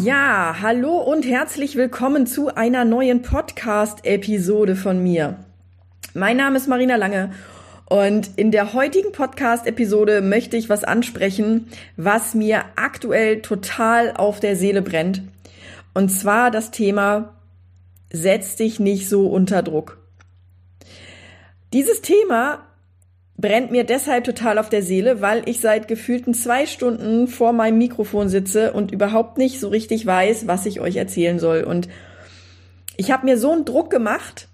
Ja, hallo und herzlich willkommen zu einer neuen Podcast-Episode von mir. Mein Name ist Marina Lange und in der heutigen Podcast-Episode möchte ich was ansprechen, was mir aktuell total auf der Seele brennt. Und zwar das Thema, setz dich nicht so unter Druck. Dieses Thema brennt mir deshalb total auf der Seele, weil ich seit gefühlten zwei Stunden vor meinem Mikrofon sitze und überhaupt nicht so richtig weiß, was ich euch erzählen soll. Und ich habe mir so einen Druck gemacht,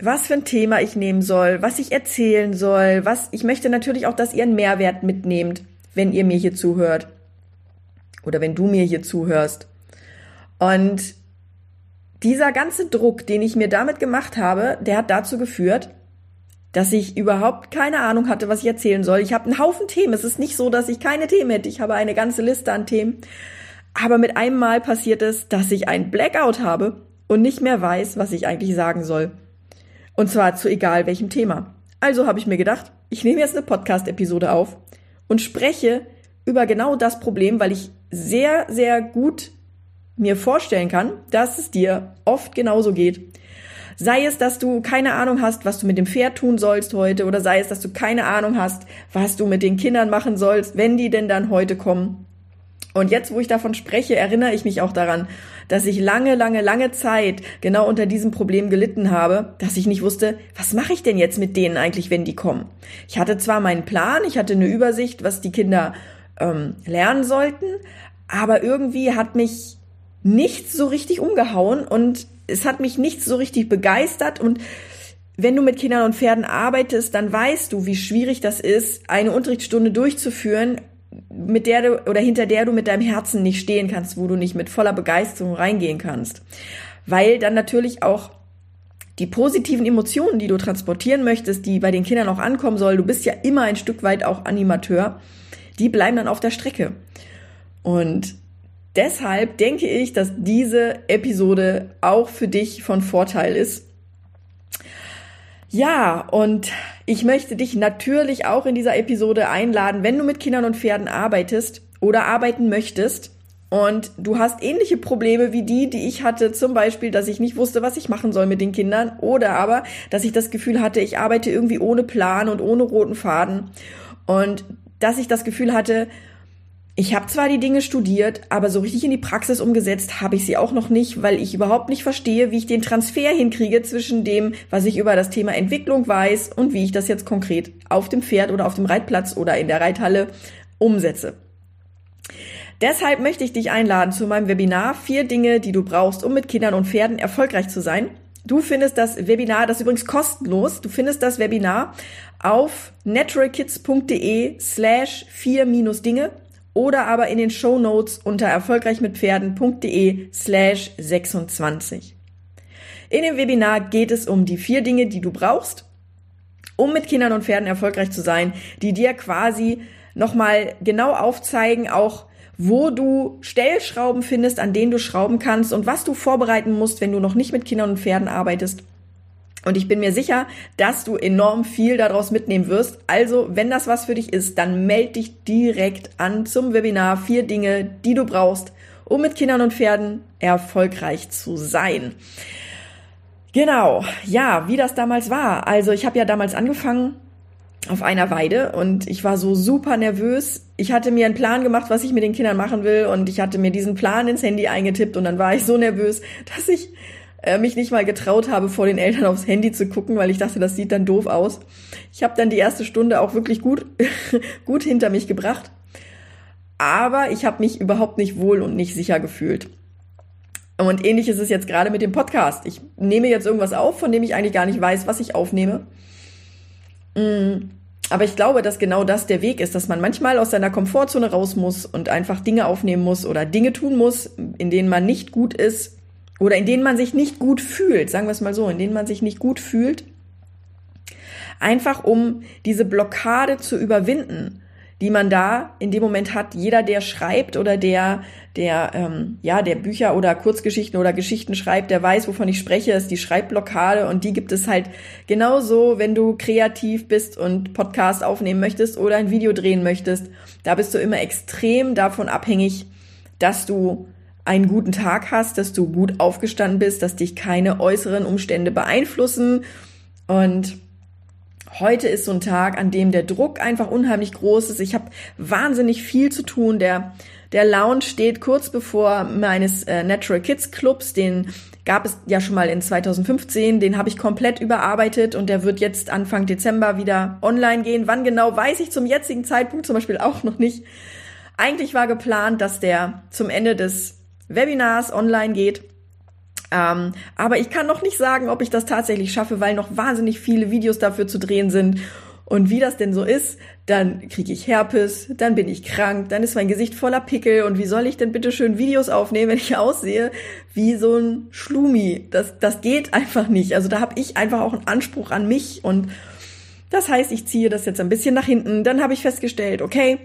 was für ein Thema ich nehmen soll, was ich erzählen soll, was ich möchte natürlich auch, dass ihr einen Mehrwert mitnehmt, wenn ihr mir hier zuhört oder wenn du mir hier zuhörst. Und dieser ganze Druck, den ich mir damit gemacht habe, der hat dazu geführt, dass ich überhaupt keine Ahnung hatte, was ich erzählen soll. Ich habe einen Haufen Themen. Es ist nicht so, dass ich keine Themen hätte. Ich habe eine ganze Liste an Themen. Aber mit einem Mal passiert es, dass ich ein Blackout habe und nicht mehr weiß, was ich eigentlich sagen soll. Und zwar zu egal welchem Thema. Also habe ich mir gedacht, ich nehme jetzt eine Podcast-Episode auf und spreche über genau das Problem, weil ich sehr, sehr gut mir vorstellen kann, dass es dir oft genauso geht Sei es, dass du keine Ahnung hast, was du mit dem Pferd tun sollst heute, oder sei es, dass du keine Ahnung hast, was du mit den Kindern machen sollst, wenn die denn dann heute kommen. Und jetzt, wo ich davon spreche, erinnere ich mich auch daran, dass ich lange, lange, lange Zeit genau unter diesem Problem gelitten habe, dass ich nicht wusste, was mache ich denn jetzt mit denen eigentlich, wenn die kommen. Ich hatte zwar meinen Plan, ich hatte eine Übersicht, was die Kinder ähm, lernen sollten, aber irgendwie hat mich nichts so richtig umgehauen und es hat mich nicht so richtig begeistert und wenn du mit Kindern und Pferden arbeitest, dann weißt du, wie schwierig das ist, eine Unterrichtsstunde durchzuführen, mit der du oder hinter der du mit deinem Herzen nicht stehen kannst, wo du nicht mit voller Begeisterung reingehen kannst. Weil dann natürlich auch die positiven Emotionen, die du transportieren möchtest, die bei den Kindern auch ankommen sollen, du bist ja immer ein Stück weit auch Animateur, die bleiben dann auf der Strecke. Und Deshalb denke ich, dass diese Episode auch für dich von Vorteil ist. Ja, und ich möchte dich natürlich auch in dieser Episode einladen, wenn du mit Kindern und Pferden arbeitest oder arbeiten möchtest und du hast ähnliche Probleme wie die, die ich hatte, zum Beispiel, dass ich nicht wusste, was ich machen soll mit den Kindern oder aber, dass ich das Gefühl hatte, ich arbeite irgendwie ohne Plan und ohne roten Faden und dass ich das Gefühl hatte, ich habe zwar die Dinge studiert, aber so richtig in die Praxis umgesetzt habe ich sie auch noch nicht, weil ich überhaupt nicht verstehe, wie ich den Transfer hinkriege zwischen dem, was ich über das Thema Entwicklung weiß und wie ich das jetzt konkret auf dem Pferd oder auf dem Reitplatz oder in der Reithalle umsetze. Deshalb möchte ich dich einladen zu meinem Webinar Vier Dinge, die du brauchst, um mit Kindern und Pferden erfolgreich zu sein. Du findest das Webinar, das ist übrigens kostenlos. Du findest das Webinar auf naturalkids.de slash vier minus Dinge oder aber in den Show unter erfolgreichmitpferden.de slash 26. In dem Webinar geht es um die vier Dinge, die du brauchst, um mit Kindern und Pferden erfolgreich zu sein, die dir quasi nochmal genau aufzeigen, auch wo du Stellschrauben findest, an denen du schrauben kannst und was du vorbereiten musst, wenn du noch nicht mit Kindern und Pferden arbeitest und ich bin mir sicher, dass du enorm viel daraus mitnehmen wirst. Also, wenn das was für dich ist, dann melde dich direkt an zum Webinar Vier Dinge, die du brauchst, um mit Kindern und Pferden erfolgreich zu sein. Genau, ja, wie das damals war. Also, ich habe ja damals angefangen auf einer Weide und ich war so super nervös. Ich hatte mir einen Plan gemacht, was ich mit den Kindern machen will und ich hatte mir diesen Plan ins Handy eingetippt und dann war ich so nervös, dass ich äh, mich nicht mal getraut habe, vor den Eltern aufs Handy zu gucken, weil ich dachte, das sieht dann doof aus. Ich habe dann die erste Stunde auch wirklich gut, gut hinter mich gebracht. Aber ich habe mich überhaupt nicht wohl und nicht sicher gefühlt. Und ähnlich ist es jetzt gerade mit dem Podcast. Ich nehme jetzt irgendwas auf, von dem ich eigentlich gar nicht weiß, was ich aufnehme. Mm. aber ich glaube, dass genau das der Weg ist, dass man manchmal aus seiner Komfortzone raus muss und einfach Dinge aufnehmen muss oder Dinge tun muss, in denen man nicht gut ist oder in denen man sich nicht gut fühlt, sagen wir es mal so, in denen man sich nicht gut fühlt, einfach um diese Blockade zu überwinden die man da in dem Moment hat. Jeder, der schreibt oder der, der, ähm, ja, der Bücher oder Kurzgeschichten oder Geschichten schreibt, der weiß, wovon ich spreche, ist die Schreibblockade und die gibt es halt genauso, wenn du kreativ bist und Podcast aufnehmen möchtest oder ein Video drehen möchtest. Da bist du immer extrem davon abhängig, dass du einen guten Tag hast, dass du gut aufgestanden bist, dass dich keine äußeren Umstände beeinflussen und Heute ist so ein Tag, an dem der Druck einfach unheimlich groß ist. Ich habe wahnsinnig viel zu tun. Der, der Lounge steht kurz bevor meines äh, Natural Kids Clubs. Den gab es ja schon mal in 2015. Den habe ich komplett überarbeitet und der wird jetzt Anfang Dezember wieder online gehen. Wann genau, weiß ich zum jetzigen Zeitpunkt zum Beispiel auch noch nicht. Eigentlich war geplant, dass der zum Ende des Webinars online geht. Ähm, aber ich kann noch nicht sagen, ob ich das tatsächlich schaffe, weil noch wahnsinnig viele Videos dafür zu drehen sind. Und wie das denn so ist, dann kriege ich Herpes, dann bin ich krank, dann ist mein Gesicht voller Pickel und wie soll ich denn bitte schön Videos aufnehmen, wenn ich aussehe wie so ein Schlumi? Das, das geht einfach nicht. Also da habe ich einfach auch einen Anspruch an mich und das heißt, ich ziehe das jetzt ein bisschen nach hinten. Dann habe ich festgestellt, okay,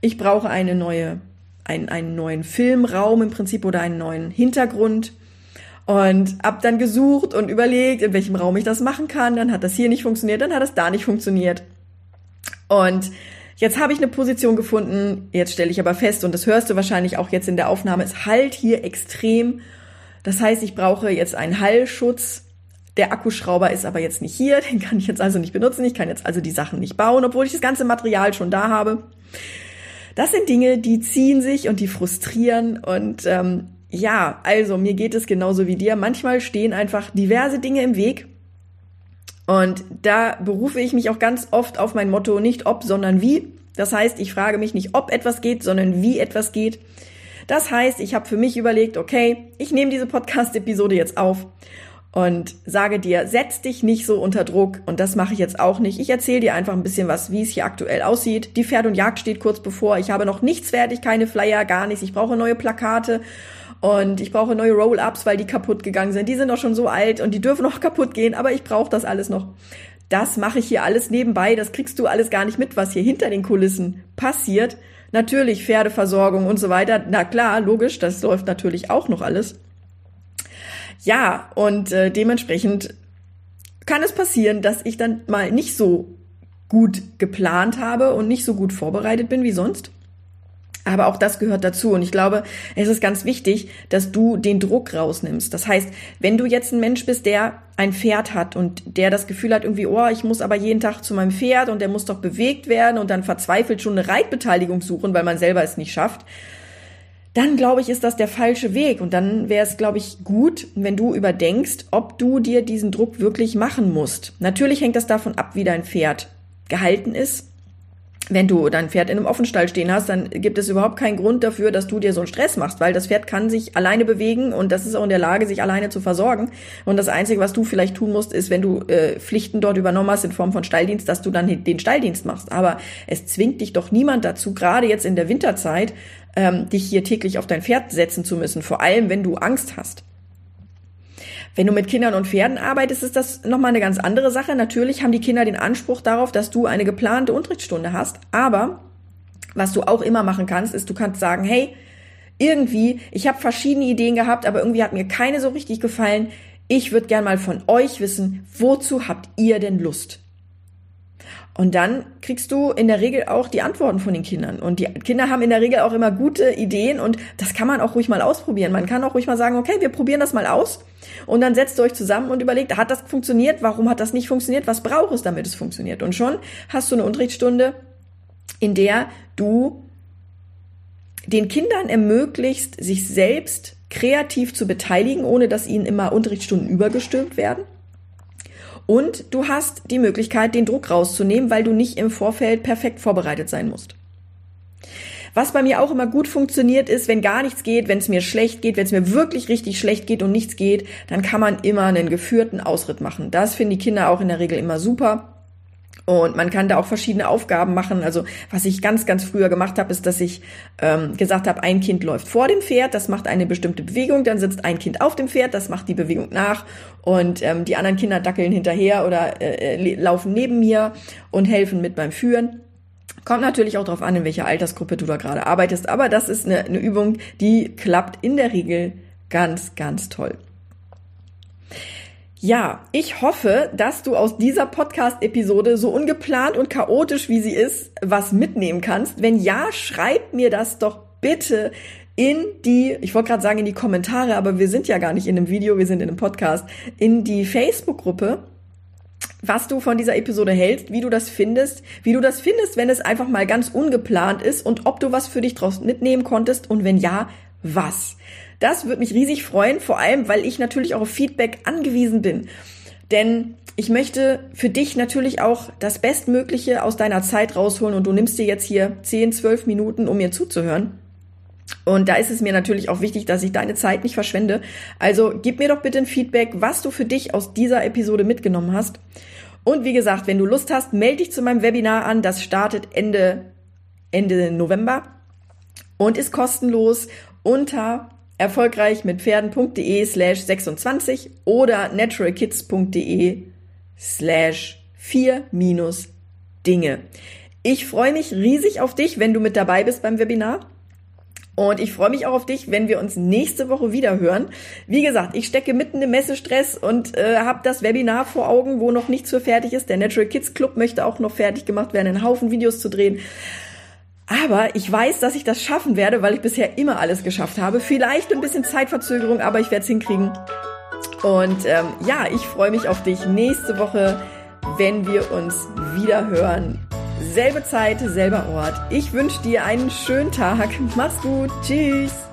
ich brauche eine neue, einen, einen neuen Filmraum im Prinzip oder einen neuen Hintergrund. Und hab dann gesucht und überlegt, in welchem Raum ich das machen kann. Dann hat das hier nicht funktioniert, dann hat das da nicht funktioniert. Und jetzt habe ich eine Position gefunden. Jetzt stelle ich aber fest, und das hörst du wahrscheinlich auch jetzt in der Aufnahme, es halt hier extrem. Das heißt, ich brauche jetzt einen Hallschutz. Der Akkuschrauber ist aber jetzt nicht hier, den kann ich jetzt also nicht benutzen. Ich kann jetzt also die Sachen nicht bauen, obwohl ich das ganze Material schon da habe. Das sind Dinge, die ziehen sich und die frustrieren und ähm, ja, also mir geht es genauso wie dir. Manchmal stehen einfach diverse Dinge im Weg. Und da berufe ich mich auch ganz oft auf mein Motto, nicht ob, sondern wie. Das heißt, ich frage mich nicht, ob etwas geht, sondern wie etwas geht. Das heißt, ich habe für mich überlegt, okay, ich nehme diese Podcast-Episode jetzt auf und sage dir, setz dich nicht so unter Druck. Und das mache ich jetzt auch nicht. Ich erzähle dir einfach ein bisschen was, wie es hier aktuell aussieht. Die Pferd und Jagd steht kurz bevor. Ich habe noch nichts fertig, keine Flyer, gar nichts. Ich brauche neue Plakate und ich brauche neue Roll-Ups, weil die kaputt gegangen sind. Die sind doch schon so alt und die dürfen noch kaputt gehen, aber ich brauche das alles noch. Das mache ich hier alles nebenbei. Das kriegst du alles gar nicht mit, was hier hinter den Kulissen passiert. Natürlich Pferdeversorgung und so weiter. Na klar, logisch, das läuft natürlich auch noch alles. Ja, und äh, dementsprechend kann es passieren, dass ich dann mal nicht so gut geplant habe und nicht so gut vorbereitet bin wie sonst. Aber auch das gehört dazu. Und ich glaube, es ist ganz wichtig, dass du den Druck rausnimmst. Das heißt, wenn du jetzt ein Mensch bist, der ein Pferd hat und der das Gefühl hat, irgendwie, oh, ich muss aber jeden Tag zu meinem Pferd und der muss doch bewegt werden und dann verzweifelt schon eine Reitbeteiligung suchen, weil man selber es nicht schafft, dann glaube ich, ist das der falsche Weg. Und dann wäre es, glaube ich, gut, wenn du überdenkst, ob du dir diesen Druck wirklich machen musst. Natürlich hängt das davon ab, wie dein Pferd gehalten ist wenn du dein Pferd in einem Offenstall stehen hast, dann gibt es überhaupt keinen Grund dafür, dass du dir so einen Stress machst, weil das Pferd kann sich alleine bewegen und das ist auch in der Lage, sich alleine zu versorgen. Und das Einzige, was du vielleicht tun musst, ist, wenn du äh, Pflichten dort übernommen hast in Form von Stalldienst, dass du dann den Stalldienst machst. Aber es zwingt dich doch niemand dazu, gerade jetzt in der Winterzeit, ähm, dich hier täglich auf dein Pferd setzen zu müssen, vor allem wenn du Angst hast. Wenn du mit Kindern und Pferden arbeitest, ist das nochmal eine ganz andere Sache. Natürlich haben die Kinder den Anspruch darauf, dass du eine geplante Unterrichtsstunde hast. Aber was du auch immer machen kannst, ist, du kannst sagen, hey, irgendwie, ich habe verschiedene Ideen gehabt, aber irgendwie hat mir keine so richtig gefallen. Ich würde gern mal von euch wissen, wozu habt ihr denn Lust? Und dann kriegst du in der Regel auch die Antworten von den Kindern. Und die Kinder haben in der Regel auch immer gute Ideen und das kann man auch ruhig mal ausprobieren. Man kann auch ruhig mal sagen, okay, wir probieren das mal aus und dann setzt ihr euch zusammen und überlegt, hat das funktioniert? Warum hat das nicht funktioniert? Was braucht es, damit es funktioniert? Und schon hast du eine Unterrichtsstunde, in der du den Kindern ermöglicht, sich selbst kreativ zu beteiligen, ohne dass ihnen immer Unterrichtsstunden übergestülpt werden. Und du hast die Möglichkeit, den Druck rauszunehmen, weil du nicht im Vorfeld perfekt vorbereitet sein musst. Was bei mir auch immer gut funktioniert ist, wenn gar nichts geht, wenn es mir schlecht geht, wenn es mir wirklich richtig schlecht geht und nichts geht, dann kann man immer einen geführten Ausritt machen. Das finden die Kinder auch in der Regel immer super. Und man kann da auch verschiedene Aufgaben machen. Also was ich ganz, ganz früher gemacht habe, ist, dass ich ähm, gesagt habe, ein Kind läuft vor dem Pferd, das macht eine bestimmte Bewegung, dann sitzt ein Kind auf dem Pferd, das macht die Bewegung nach und ähm, die anderen Kinder dackeln hinterher oder äh, äh laufen neben mir und helfen mit beim Führen. Kommt natürlich auch darauf an, in welcher Altersgruppe du da gerade arbeitest, aber das ist eine, eine Übung, die klappt in der Regel ganz, ganz toll. Ja, ich hoffe, dass du aus dieser Podcast-Episode so ungeplant und chaotisch wie sie ist, was mitnehmen kannst. Wenn ja, schreib mir das doch bitte in die, ich wollte gerade sagen in die Kommentare, aber wir sind ja gar nicht in einem Video, wir sind in einem Podcast, in die Facebook-Gruppe, was du von dieser Episode hältst, wie du das findest, wie du das findest, wenn es einfach mal ganz ungeplant ist und ob du was für dich draus mitnehmen konntest und wenn ja, was. Das würde mich riesig freuen, vor allem, weil ich natürlich auch auf Feedback angewiesen bin. Denn ich möchte für dich natürlich auch das Bestmögliche aus deiner Zeit rausholen und du nimmst dir jetzt hier 10, 12 Minuten, um mir zuzuhören. Und da ist es mir natürlich auch wichtig, dass ich deine Zeit nicht verschwende. Also gib mir doch bitte ein Feedback, was du für dich aus dieser Episode mitgenommen hast. Und wie gesagt, wenn du Lust hast, melde dich zu meinem Webinar an. Das startet Ende, Ende November und ist kostenlos unter erfolgreich mit Pferden.de slash 26 oder naturalkids.de slash 4 minus Dinge. Ich freue mich riesig auf dich, wenn du mit dabei bist beim Webinar. Und ich freue mich auch auf dich, wenn wir uns nächste Woche wieder hören. Wie gesagt, ich stecke mitten im Messestress und äh, habe das Webinar vor Augen, wo noch nichts für fertig ist. Der Natural Kids Club möchte auch noch fertig gemacht werden, einen Haufen Videos zu drehen. Aber ich weiß, dass ich das schaffen werde, weil ich bisher immer alles geschafft habe. Vielleicht ein bisschen Zeitverzögerung, aber ich werde es hinkriegen. Und ähm, ja, ich freue mich auf dich nächste Woche, wenn wir uns wieder hören. Selbe Zeit, selber Ort. Ich wünsche dir einen schönen Tag. Mach's gut. Tschüss.